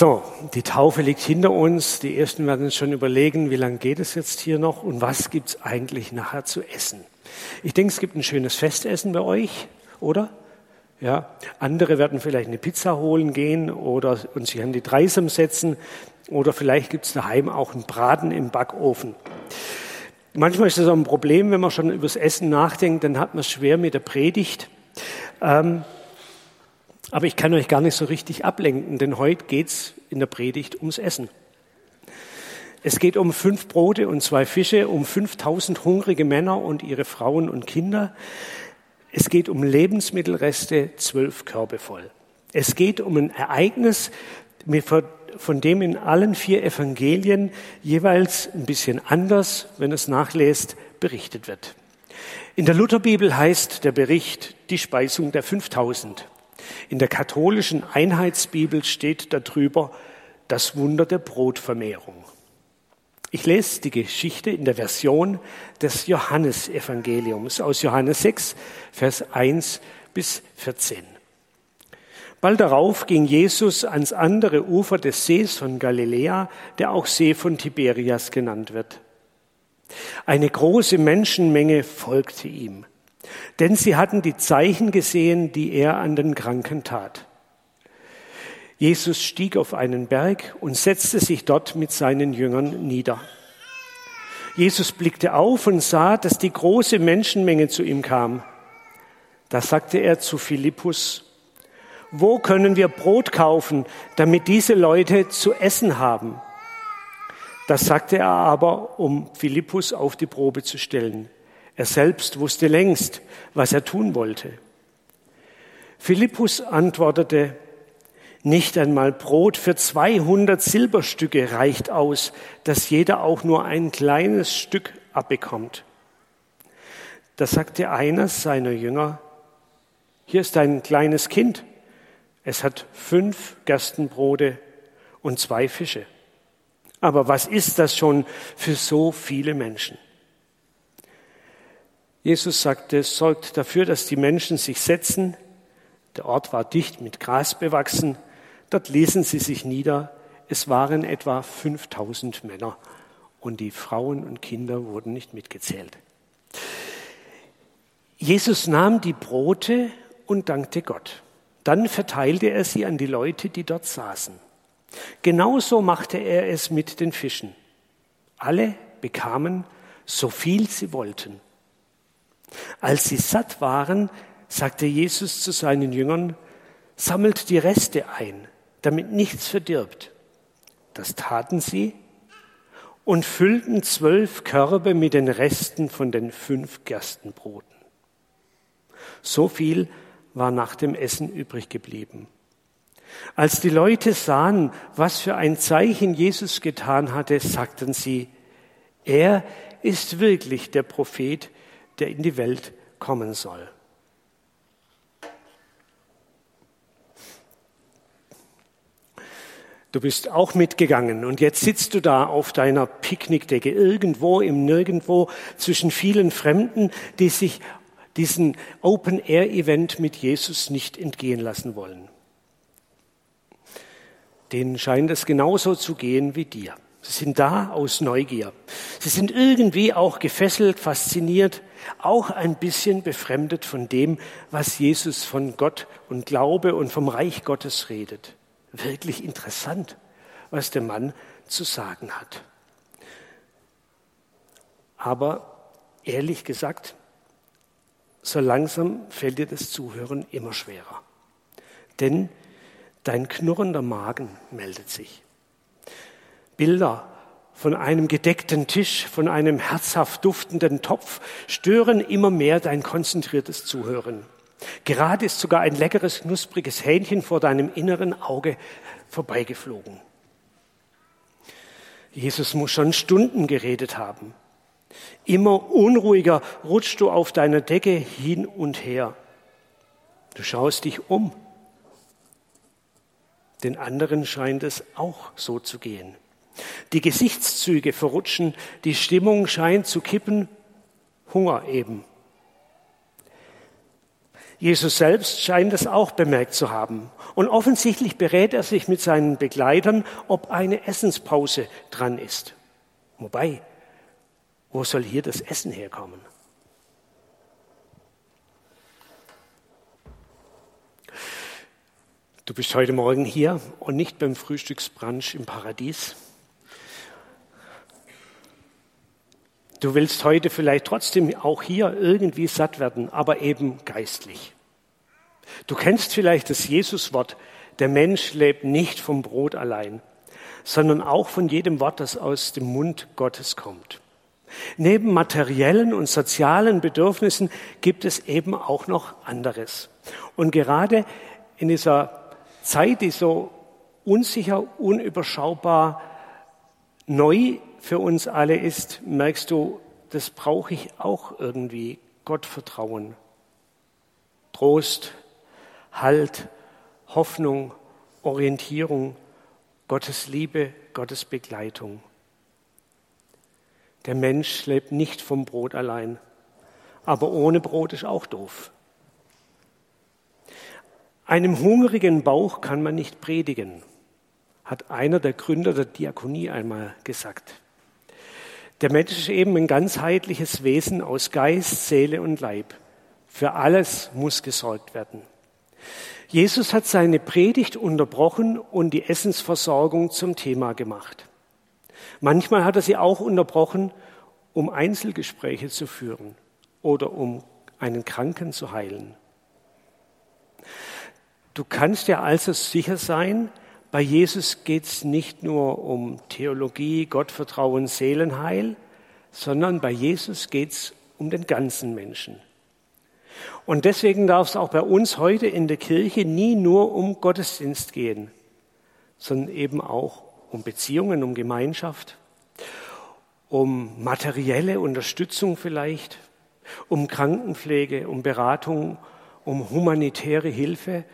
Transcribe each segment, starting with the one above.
So, die Taufe liegt hinter uns. Die ersten werden uns schon überlegen, wie lange geht es jetzt hier noch und was gibt es eigentlich nachher zu essen. Ich denke, es gibt ein schönes Festessen bei euch, oder? Ja, andere werden vielleicht eine Pizza holen gehen oder und sich an die Dreisam setzen oder vielleicht gibt es daheim auch einen Braten im Backofen. Manchmal ist das auch ein Problem, wenn man schon übers Essen nachdenkt, dann hat man es schwer mit der Predigt. Ähm, aber ich kann euch gar nicht so richtig ablenken, denn heute geht's in der Predigt ums Essen. Es geht um fünf Brote und zwei Fische, um 5000 hungrige Männer und ihre Frauen und Kinder. Es geht um Lebensmittelreste, zwölf Körbe voll. Es geht um ein Ereignis, von dem in allen vier Evangelien jeweils ein bisschen anders, wenn es nachlässt, berichtet wird. In der Lutherbibel heißt der Bericht die Speisung der 5000. In der katholischen Einheitsbibel steht darüber das Wunder der Brotvermehrung. Ich lese die Geschichte in der Version des Johannesevangeliums aus Johannes 6, Vers 1 bis 14. Bald darauf ging Jesus ans andere Ufer des Sees von Galiläa, der auch See von Tiberias genannt wird. Eine große Menschenmenge folgte ihm denn sie hatten die Zeichen gesehen, die er an den Kranken tat. Jesus stieg auf einen Berg und setzte sich dort mit seinen Jüngern nieder. Jesus blickte auf und sah, dass die große Menschenmenge zu ihm kam. Da sagte er zu Philippus, wo können wir Brot kaufen, damit diese Leute zu essen haben? Das sagte er aber, um Philippus auf die Probe zu stellen. Er selbst wusste längst, was er tun wollte. Philippus antwortete, nicht einmal Brot für 200 Silberstücke reicht aus, dass jeder auch nur ein kleines Stück abbekommt. Da sagte einer seiner Jünger, hier ist ein kleines Kind. Es hat fünf Gerstenbrote und zwei Fische. Aber was ist das schon für so viele Menschen? Jesus sagte, sorgt dafür, dass die Menschen sich setzen. Der Ort war dicht mit Gras bewachsen. Dort ließen sie sich nieder. Es waren etwa 5000 Männer und die Frauen und Kinder wurden nicht mitgezählt. Jesus nahm die Brote und dankte Gott. Dann verteilte er sie an die Leute, die dort saßen. Genauso machte er es mit den Fischen. Alle bekamen so viel sie wollten. Als sie satt waren, sagte Jesus zu seinen Jüngern, sammelt die Reste ein, damit nichts verdirbt. Das taten sie und füllten zwölf Körbe mit den Resten von den fünf Gerstenbroten. So viel war nach dem Essen übrig geblieben. Als die Leute sahen, was für ein Zeichen Jesus getan hatte, sagten sie, er ist wirklich der Prophet, der in die Welt kommen soll. Du bist auch mitgegangen und jetzt sitzt du da auf deiner Picknickdecke irgendwo im Nirgendwo zwischen vielen Fremden, die sich diesen Open-Air-Event mit Jesus nicht entgehen lassen wollen. Denen scheint es genauso zu gehen wie dir. Sie sind da aus Neugier. Sie sind irgendwie auch gefesselt, fasziniert, auch ein bisschen befremdet von dem, was Jesus von Gott und Glaube und vom Reich Gottes redet. Wirklich interessant, was der Mann zu sagen hat. Aber ehrlich gesagt, so langsam fällt dir das Zuhören immer schwerer. Denn dein knurrender Magen meldet sich. Bilder von einem gedeckten Tisch, von einem herzhaft duftenden Topf stören immer mehr dein konzentriertes Zuhören. Gerade ist sogar ein leckeres, knuspriges Hähnchen vor deinem inneren Auge vorbeigeflogen. Jesus muss schon Stunden geredet haben. Immer unruhiger rutschst du auf deiner Decke hin und her. Du schaust dich um. Den anderen scheint es auch so zu gehen. Die Gesichtszüge verrutschen, die Stimmung scheint zu kippen, Hunger eben. Jesus selbst scheint es auch bemerkt zu haben. Und offensichtlich berät er sich mit seinen Begleitern, ob eine Essenspause dran ist. Wobei, wo soll hier das Essen herkommen? Du bist heute Morgen hier und nicht beim Frühstücksbrunch im Paradies. Du willst heute vielleicht trotzdem auch hier irgendwie satt werden, aber eben geistlich. Du kennst vielleicht das Jesuswort, der Mensch lebt nicht vom Brot allein, sondern auch von jedem Wort, das aus dem Mund Gottes kommt. Neben materiellen und sozialen Bedürfnissen gibt es eben auch noch anderes. Und gerade in dieser Zeit, die so unsicher, unüberschaubar neu für uns alle ist, merkst du, das brauche ich auch irgendwie. Gottvertrauen, Trost, Halt, Hoffnung, Orientierung, Gottes Liebe, Gottes Begleitung. Der Mensch lebt nicht vom Brot allein, aber ohne Brot ist auch doof. Einem hungrigen Bauch kann man nicht predigen, hat einer der Gründer der Diakonie einmal gesagt. Der Mensch ist eben ein ganzheitliches Wesen aus Geist, Seele und Leib. Für alles muss gesorgt werden. Jesus hat seine Predigt unterbrochen und die Essensversorgung zum Thema gemacht. Manchmal hat er sie auch unterbrochen, um Einzelgespräche zu führen oder um einen Kranken zu heilen. Du kannst ja also sicher sein, bei Jesus geht es nicht nur um Theologie, Gottvertrauen, Seelenheil, sondern bei Jesus geht es um den ganzen Menschen. Und deswegen darf es auch bei uns heute in der Kirche nie nur um Gottesdienst gehen, sondern eben auch um Beziehungen, um Gemeinschaft, um materielle Unterstützung vielleicht, um Krankenpflege, um Beratung, um humanitäre Hilfe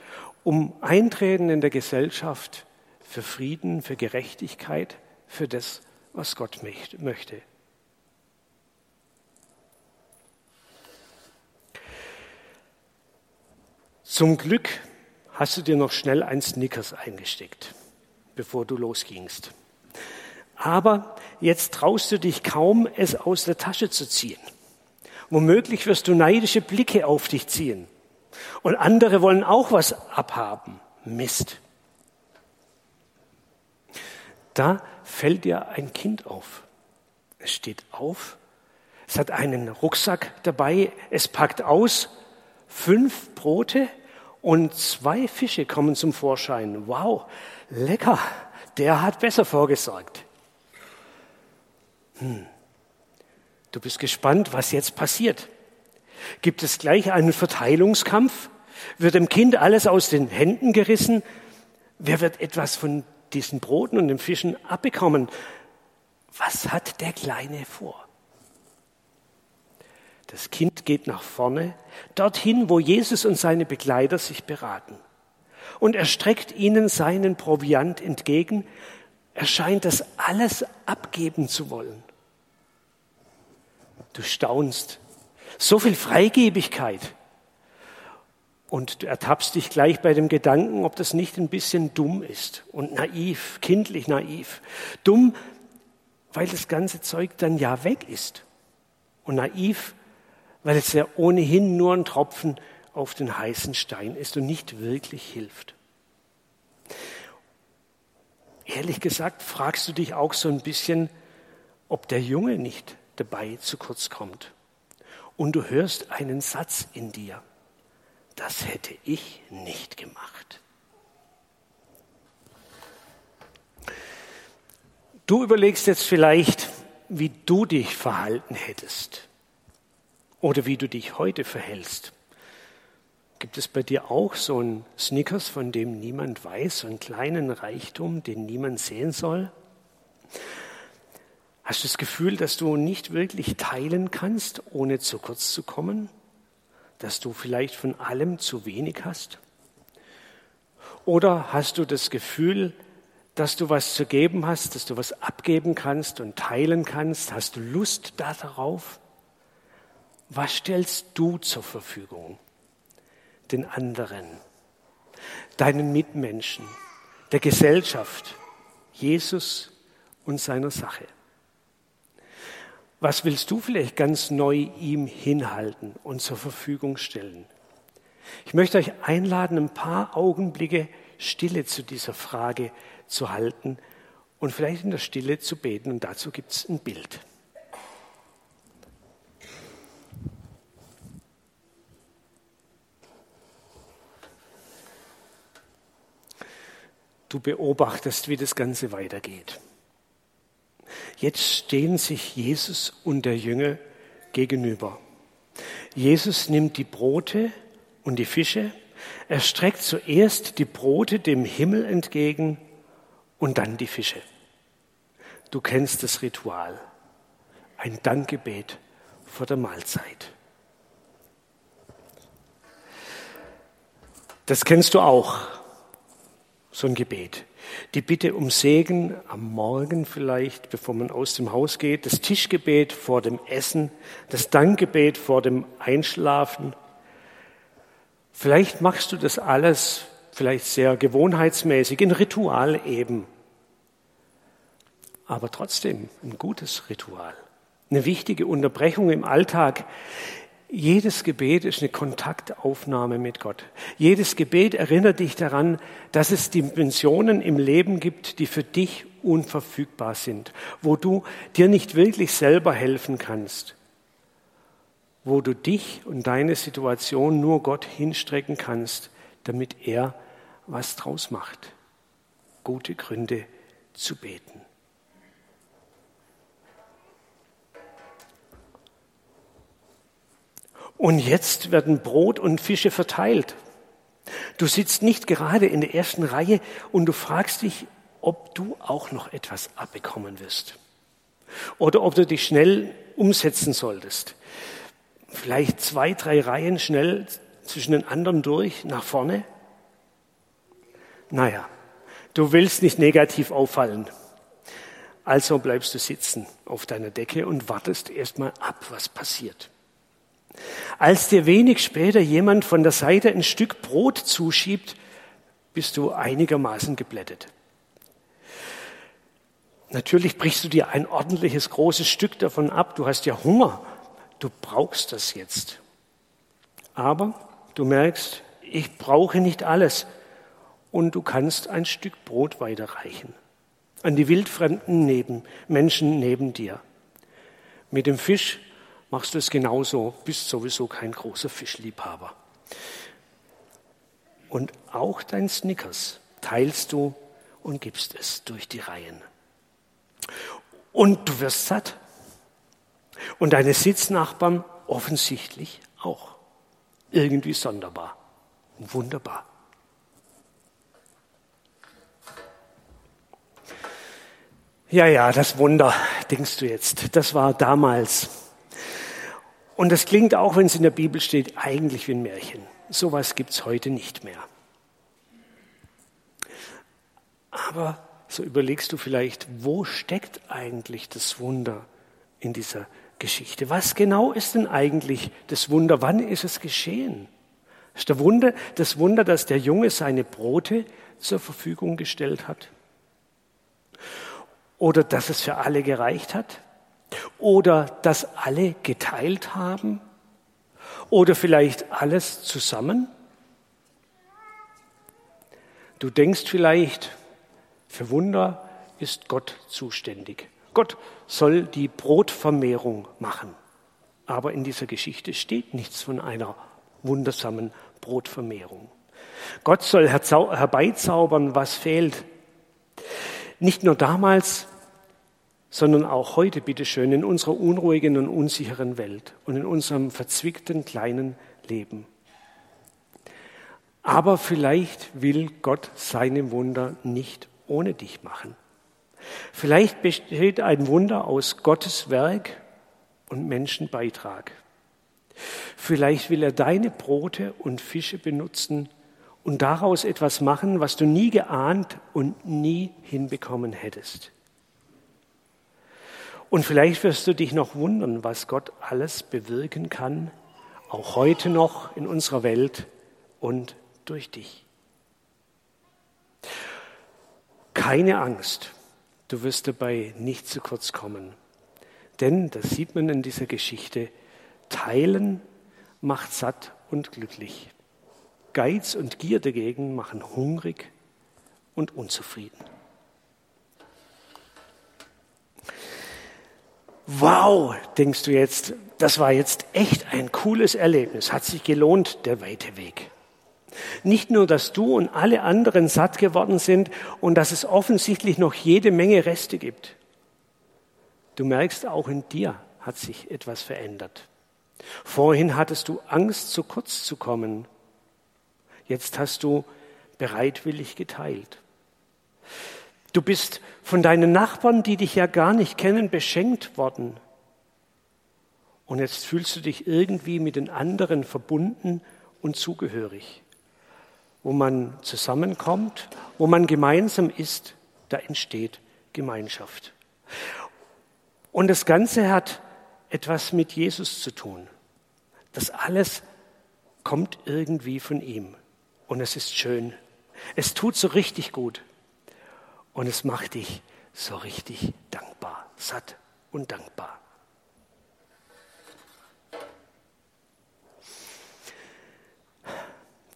um Eintreten in der Gesellschaft für Frieden, für Gerechtigkeit, für das, was Gott möchte. Zum Glück hast du dir noch schnell ein Snickers eingesteckt, bevor du losgingst. Aber jetzt traust du dich kaum, es aus der Tasche zu ziehen. Womöglich wirst du neidische Blicke auf dich ziehen. Und andere wollen auch was abhaben. Mist. Da fällt dir ein Kind auf. Es steht auf, es hat einen Rucksack dabei, es packt aus, fünf Brote und zwei Fische kommen zum Vorschein. Wow, lecker, der hat besser vorgesorgt. Hm. Du bist gespannt, was jetzt passiert. Gibt es gleich einen Verteilungskampf? Wird dem Kind alles aus den Händen gerissen? Wer wird etwas von diesen Broten und den Fischen abbekommen? Was hat der Kleine vor? Das Kind geht nach vorne, dorthin, wo Jesus und seine Begleiter sich beraten. Und er streckt ihnen seinen Proviant entgegen. Er scheint das alles abgeben zu wollen. Du staunst, so viel Freigebigkeit. Und du ertappst dich gleich bei dem Gedanken, ob das nicht ein bisschen dumm ist und naiv, kindlich naiv. Dumm, weil das ganze Zeug dann ja weg ist. Und naiv, weil es ja ohnehin nur ein Tropfen auf den heißen Stein ist und nicht wirklich hilft. Ehrlich gesagt, fragst du dich auch so ein bisschen, ob der Junge nicht dabei zu kurz kommt und du hörst einen Satz in dir. Das hätte ich nicht gemacht. Du überlegst jetzt vielleicht, wie du dich verhalten hättest oder wie du dich heute verhältst. Gibt es bei dir auch so einen Snickers, von dem niemand weiß, so einen kleinen Reichtum, den niemand sehen soll? Hast du das Gefühl, dass du nicht wirklich teilen kannst, ohne zu kurz zu kommen? Dass du vielleicht von allem zu wenig hast? Oder hast du das Gefühl, dass du was zu geben hast, dass du was abgeben kannst und teilen kannst? Hast du Lust darauf? Was stellst du zur Verfügung? den anderen, deinen Mitmenschen, der Gesellschaft, Jesus und seiner Sache. Was willst du vielleicht ganz neu ihm hinhalten und zur Verfügung stellen? Ich möchte euch einladen, ein paar Augenblicke Stille zu dieser Frage zu halten und vielleicht in der Stille zu beten. Und dazu gibt es ein Bild. Du beobachtest, wie das Ganze weitergeht. Jetzt stehen sich Jesus und der Jünger gegenüber. Jesus nimmt die Brote und die Fische, er streckt zuerst die Brote dem Himmel entgegen und dann die Fische. Du kennst das Ritual, ein Dankgebet vor der Mahlzeit. Das kennst du auch, so ein Gebet. Die Bitte um Segen am Morgen vielleicht, bevor man aus dem Haus geht, das Tischgebet vor dem Essen, das Dankgebet vor dem Einschlafen. Vielleicht machst du das alles vielleicht sehr gewohnheitsmäßig, in Ritual eben. Aber trotzdem ein gutes Ritual. Eine wichtige Unterbrechung im Alltag, jedes Gebet ist eine Kontaktaufnahme mit Gott. Jedes Gebet erinnert dich daran, dass es Dimensionen im Leben gibt, die für dich unverfügbar sind, wo du dir nicht wirklich selber helfen kannst, wo du dich und deine Situation nur Gott hinstrecken kannst, damit er was draus macht. Gute Gründe zu beten. Und jetzt werden Brot und Fische verteilt. Du sitzt nicht gerade in der ersten Reihe und du fragst dich, ob du auch noch etwas abbekommen wirst. Oder ob du dich schnell umsetzen solltest. Vielleicht zwei, drei Reihen schnell zwischen den anderen durch, nach vorne. Naja, du willst nicht negativ auffallen. Also bleibst du sitzen auf deiner Decke und wartest erstmal ab, was passiert. Als dir wenig später jemand von der Seite ein Stück Brot zuschiebt, bist du einigermaßen geblättet. Natürlich brichst du dir ein ordentliches großes Stück davon ab. Du hast ja Hunger. Du brauchst das jetzt. Aber du merkst, ich brauche nicht alles. Und du kannst ein Stück Brot weiterreichen. An die wildfremden neben, Menschen neben dir. Mit dem Fisch machst du es genauso, bist sowieso kein großer Fischliebhaber. Und auch dein Snickers teilst du und gibst es durch die Reihen. Und du wirst satt. Und deine Sitznachbarn offensichtlich auch. Irgendwie sonderbar. Wunderbar. Ja, ja, das Wunder, denkst du jetzt. Das war damals und das klingt auch, wenn es in der Bibel steht, eigentlich wie ein Märchen. Sowas gibt es heute nicht mehr. Aber so überlegst du vielleicht, wo steckt eigentlich das Wunder in dieser Geschichte? Was genau ist denn eigentlich das Wunder? Wann ist es geschehen? Ist der Wunder, das Wunder, dass der Junge seine Brote zur Verfügung gestellt hat? Oder dass es für alle gereicht hat? Oder dass alle geteilt haben? Oder vielleicht alles zusammen? Du denkst vielleicht, für Wunder ist Gott zuständig. Gott soll die Brotvermehrung machen. Aber in dieser Geschichte steht nichts von einer wundersamen Brotvermehrung. Gott soll herbeizaubern, was fehlt. Nicht nur damals, sondern auch heute, bitteschön, in unserer unruhigen und unsicheren Welt und in unserem verzwickten kleinen Leben. Aber vielleicht will Gott seine Wunder nicht ohne dich machen. Vielleicht besteht ein Wunder aus Gottes Werk und Menschenbeitrag. Vielleicht will er deine Brote und Fische benutzen und daraus etwas machen, was du nie geahnt und nie hinbekommen hättest. Und vielleicht wirst du dich noch wundern, was Gott alles bewirken kann, auch heute noch in unserer Welt und durch dich. Keine Angst, du wirst dabei nicht zu kurz kommen. Denn, das sieht man in dieser Geschichte, teilen macht satt und glücklich. Geiz und Gier dagegen machen hungrig und unzufrieden. Wow, denkst du jetzt, das war jetzt echt ein cooles Erlebnis, hat sich gelohnt, der weite Weg. Nicht nur, dass du und alle anderen satt geworden sind und dass es offensichtlich noch jede Menge Reste gibt. Du merkst, auch in dir hat sich etwas verändert. Vorhin hattest du Angst, zu kurz zu kommen. Jetzt hast du bereitwillig geteilt. Du bist von deinen Nachbarn, die dich ja gar nicht kennen, beschenkt worden. Und jetzt fühlst du dich irgendwie mit den anderen verbunden und zugehörig. Wo man zusammenkommt, wo man gemeinsam ist, da entsteht Gemeinschaft. Und das Ganze hat etwas mit Jesus zu tun. Das alles kommt irgendwie von ihm. Und es ist schön. Es tut so richtig gut. Und es macht dich so richtig dankbar, satt und dankbar.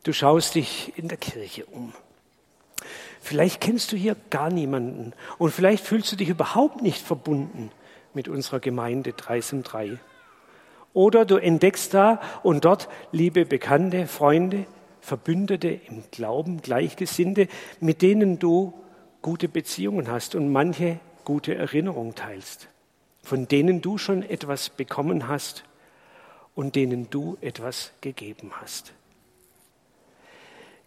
Du schaust dich in der Kirche um. Vielleicht kennst du hier gar niemanden und vielleicht fühlst du dich überhaupt nicht verbunden mit unserer Gemeinde 3 3. Oder du entdeckst da und dort liebe Bekannte, Freunde, Verbündete im Glauben, Gleichgesinnte, mit denen du gute Beziehungen hast und manche gute Erinnerungen teilst, von denen du schon etwas bekommen hast und denen du etwas gegeben hast.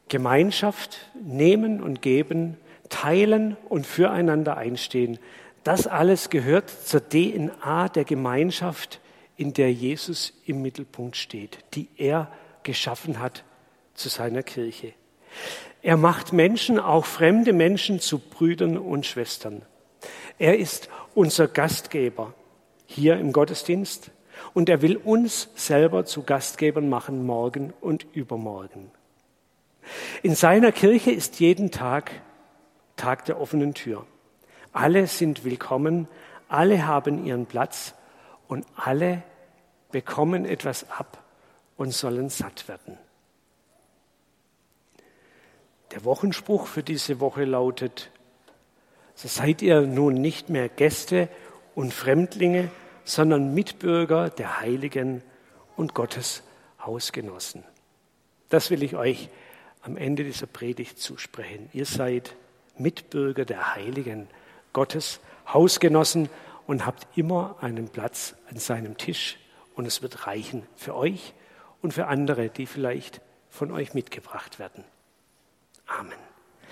Gemeinschaft, nehmen und geben, teilen und füreinander einstehen, das alles gehört zur DNA der Gemeinschaft, in der Jesus im Mittelpunkt steht, die er geschaffen hat zu seiner Kirche. Er macht Menschen, auch fremde Menschen, zu Brüdern und Schwestern. Er ist unser Gastgeber hier im Gottesdienst und er will uns selber zu Gastgebern machen, morgen und übermorgen. In seiner Kirche ist jeden Tag Tag der offenen Tür. Alle sind willkommen, alle haben ihren Platz und alle bekommen etwas ab und sollen satt werden. Der Wochenspruch für diese Woche lautet, so seid ihr nun nicht mehr Gäste und Fremdlinge, sondern Mitbürger der Heiligen und Gottes Hausgenossen. Das will ich euch am Ende dieser Predigt zusprechen. Ihr seid Mitbürger der Heiligen, Gottes Hausgenossen und habt immer einen Platz an seinem Tisch und es wird reichen für euch und für andere, die vielleicht von euch mitgebracht werden. Amen.